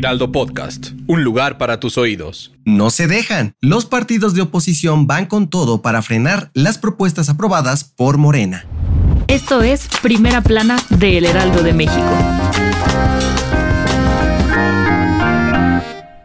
Heraldo Podcast, un lugar para tus oídos. No se dejan. Los partidos de oposición van con todo para frenar las propuestas aprobadas por Morena. Esto es Primera Plana de El Heraldo de México.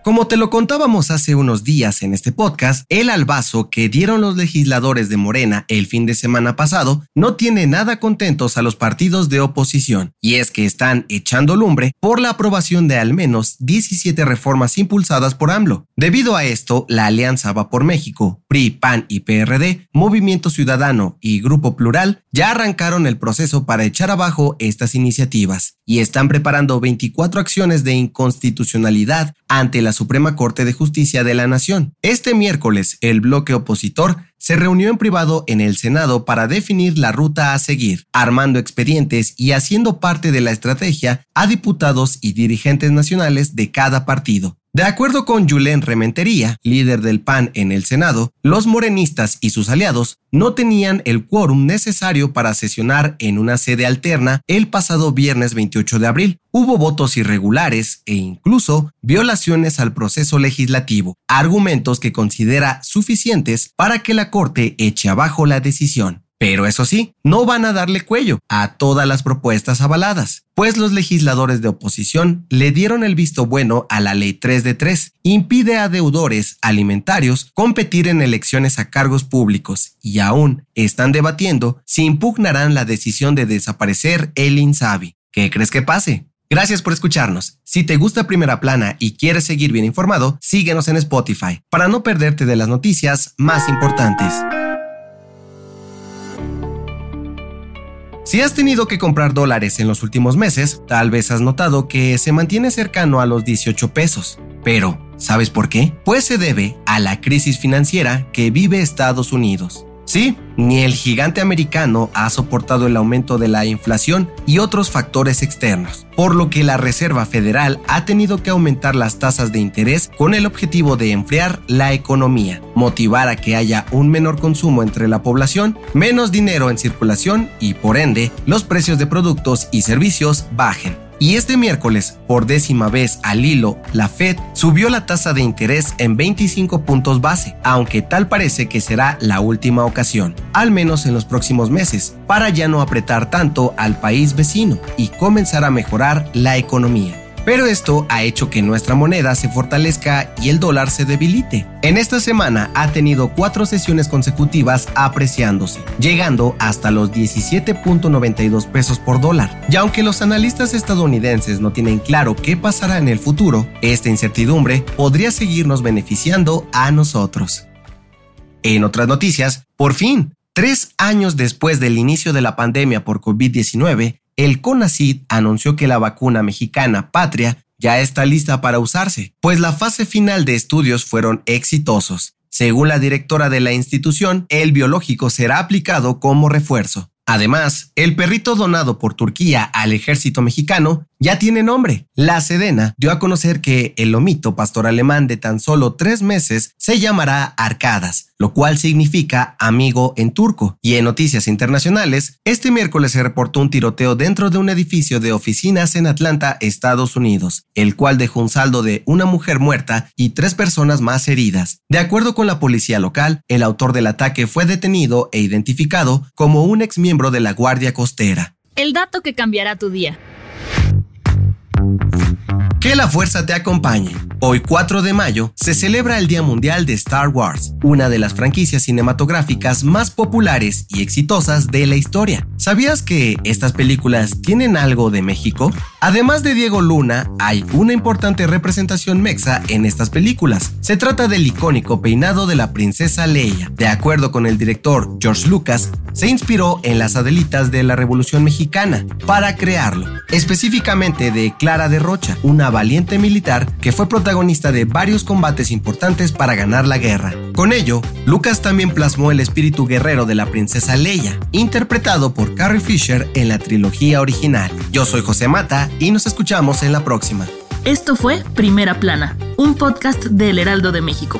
Como te lo contábamos hace unos días en este podcast, el albazo que dieron los legisladores de Morena el fin de semana pasado no tiene nada contentos a los partidos de oposición, y es que están echando lumbre por la aprobación de al menos 17 reformas impulsadas por AMLO. Debido a esto, la Alianza Va por México, PRI, PAN y PRD, Movimiento Ciudadano y Grupo Plural ya arrancaron el proceso para echar abajo estas iniciativas y están preparando 24 acciones de inconstitucionalidad ante la Suprema Corte de Justicia de la Nación. Este miércoles, el bloque opositor se reunió en privado en el Senado para definir la ruta a seguir, armando expedientes y haciendo parte de la estrategia a diputados y dirigentes nacionales de cada partido. De acuerdo con Julen Rementería, líder del PAN en el Senado, los morenistas y sus aliados no tenían el quórum necesario para sesionar en una sede alterna el pasado viernes 28 de abril. Hubo votos irregulares e incluso violaciones al proceso legislativo, argumentos que considera suficientes para que la Corte eche abajo la decisión. Pero eso sí, no van a darle cuello a todas las propuestas avaladas, pues los legisladores de oposición le dieron el visto bueno a la ley 3 de 3, impide a deudores alimentarios competir en elecciones a cargos públicos y aún están debatiendo si impugnarán la decisión de desaparecer el INSABI. ¿Qué crees que pase? Gracias por escucharnos. Si te gusta Primera Plana y quieres seguir bien informado, síguenos en Spotify para no perderte de las noticias más importantes. Si has tenido que comprar dólares en los últimos meses, tal vez has notado que se mantiene cercano a los 18 pesos. Pero, ¿sabes por qué? Pues se debe a la crisis financiera que vive Estados Unidos. Sí, ni el gigante americano ha soportado el aumento de la inflación y otros factores externos, por lo que la Reserva Federal ha tenido que aumentar las tasas de interés con el objetivo de enfriar la economía, motivar a que haya un menor consumo entre la población, menos dinero en circulación y por ende los precios de productos y servicios bajen. Y este miércoles, por décima vez al hilo, la Fed subió la tasa de interés en 25 puntos base, aunque tal parece que será la última ocasión, al menos en los próximos meses, para ya no apretar tanto al país vecino y comenzar a mejorar la economía. Pero esto ha hecho que nuestra moneda se fortalezca y el dólar se debilite. En esta semana ha tenido cuatro sesiones consecutivas apreciándose, llegando hasta los 17.92 pesos por dólar. Y aunque los analistas estadounidenses no tienen claro qué pasará en el futuro, esta incertidumbre podría seguirnos beneficiando a nosotros. En otras noticias, por fin, tres años después del inicio de la pandemia por COVID-19, el CONACID anunció que la vacuna mexicana Patria ya está lista para usarse, pues la fase final de estudios fueron exitosos. Según la directora de la institución, el biológico será aplicado como refuerzo. Además, el perrito donado por Turquía al ejército mexicano ya tiene nombre. La Sedena dio a conocer que el lomito pastor alemán de tan solo tres meses se llamará Arcadas, lo cual significa amigo en turco. Y en noticias internacionales, este miércoles se reportó un tiroteo dentro de un edificio de oficinas en Atlanta, Estados Unidos, el cual dejó un saldo de una mujer muerta y tres personas más heridas. De acuerdo con la policía local, el autor del ataque fue detenido e identificado como un ex miembro de la Guardia Costera. El dato que cambiará tu día. Que la fuerza te acompañe. Hoy 4 de mayo se celebra el Día Mundial de Star Wars, una de las franquicias cinematográficas más populares y exitosas de la historia. ¿Sabías que estas películas tienen algo de México? Además de Diego Luna, hay una importante representación mexa en estas películas. Se trata del icónico peinado de la princesa Leia. De acuerdo con el director George Lucas, se inspiró en las Adelitas de la Revolución Mexicana para crearlo. específicamente de Clara de Rocha, una valiente militar que fue protagonista de varios combates importantes para ganar la guerra. Con ello, Lucas también plasmó el espíritu guerrero de la princesa Leia, interpretado por Carrie Fisher en la trilogía original. Yo soy José Mata y nos escuchamos en la próxima. Esto fue Primera Plana, un podcast del Heraldo de México.